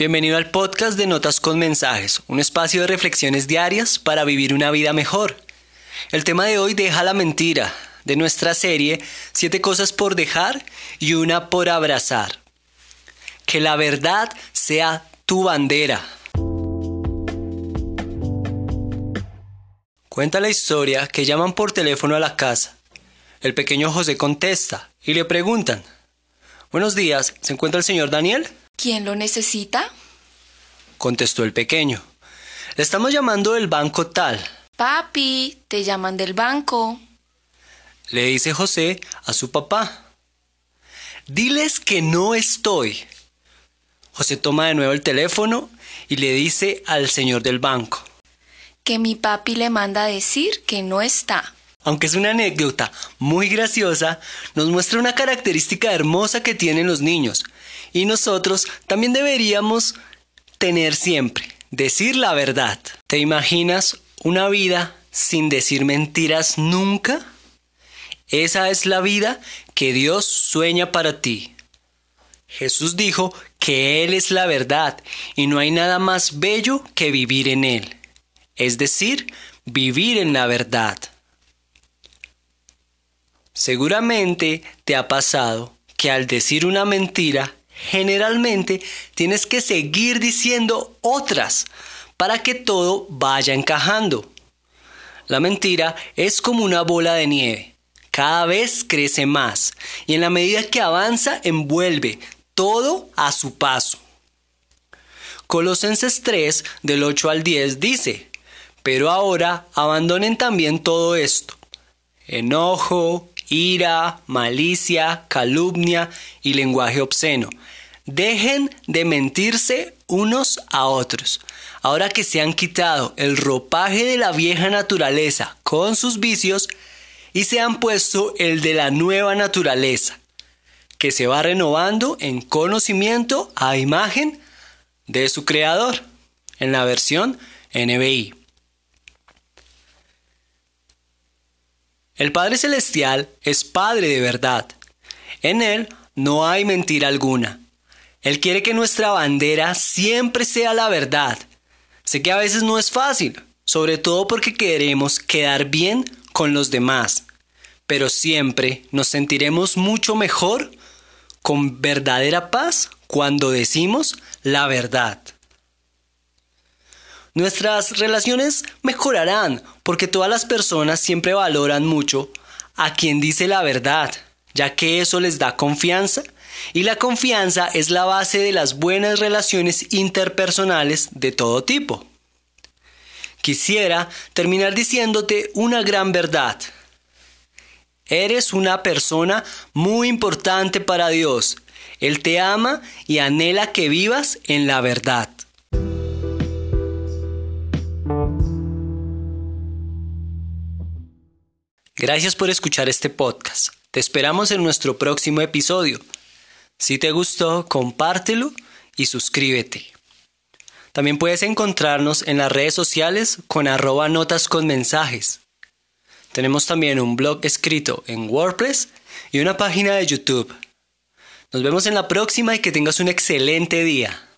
Bienvenido al podcast de Notas con Mensajes, un espacio de reflexiones diarias para vivir una vida mejor. El tema de hoy deja la mentira, de nuestra serie Siete cosas por dejar y una por abrazar. Que la verdad sea tu bandera. Cuenta la historia que llaman por teléfono a la casa. El pequeño José contesta y le preguntan, Buenos días, ¿se encuentra el señor Daniel? ¿Quién lo necesita? Contestó el pequeño. Le estamos llamando del banco tal. Papi, te llaman del banco. Le dice José a su papá. Diles que no estoy. José toma de nuevo el teléfono y le dice al señor del banco. Que mi papi le manda decir que no está. Aunque es una anécdota muy graciosa, nos muestra una característica hermosa que tienen los niños. Y nosotros también deberíamos tener siempre, decir la verdad. ¿Te imaginas una vida sin decir mentiras nunca? Esa es la vida que Dios sueña para ti. Jesús dijo que Él es la verdad y no hay nada más bello que vivir en Él, es decir, vivir en la verdad. Seguramente te ha pasado que al decir una mentira, generalmente tienes que seguir diciendo otras para que todo vaya encajando. La mentira es como una bola de nieve. Cada vez crece más y en la medida que avanza envuelve todo a su paso. Colosenses 3 del 8 al 10 dice, pero ahora abandonen también todo esto. Enojo, ira, malicia, calumnia y lenguaje obsceno. Dejen de mentirse unos a otros. Ahora que se han quitado el ropaje de la vieja naturaleza con sus vicios y se han puesto el de la nueva naturaleza, que se va renovando en conocimiento a imagen de su creador, en la versión NBI. El Padre Celestial es Padre de verdad. En Él no hay mentira alguna. Él quiere que nuestra bandera siempre sea la verdad. Sé que a veces no es fácil, sobre todo porque queremos quedar bien con los demás, pero siempre nos sentiremos mucho mejor con verdadera paz cuando decimos la verdad. Nuestras relaciones mejorarán porque todas las personas siempre valoran mucho a quien dice la verdad, ya que eso les da confianza y la confianza es la base de las buenas relaciones interpersonales de todo tipo. Quisiera terminar diciéndote una gran verdad. Eres una persona muy importante para Dios. Él te ama y anhela que vivas en la verdad. Gracias por escuchar este podcast. Te esperamos en nuestro próximo episodio. Si te gustó, compártelo y suscríbete. También puedes encontrarnos en las redes sociales con arroba notas con mensajes. Tenemos también un blog escrito en WordPress y una página de YouTube. Nos vemos en la próxima y que tengas un excelente día.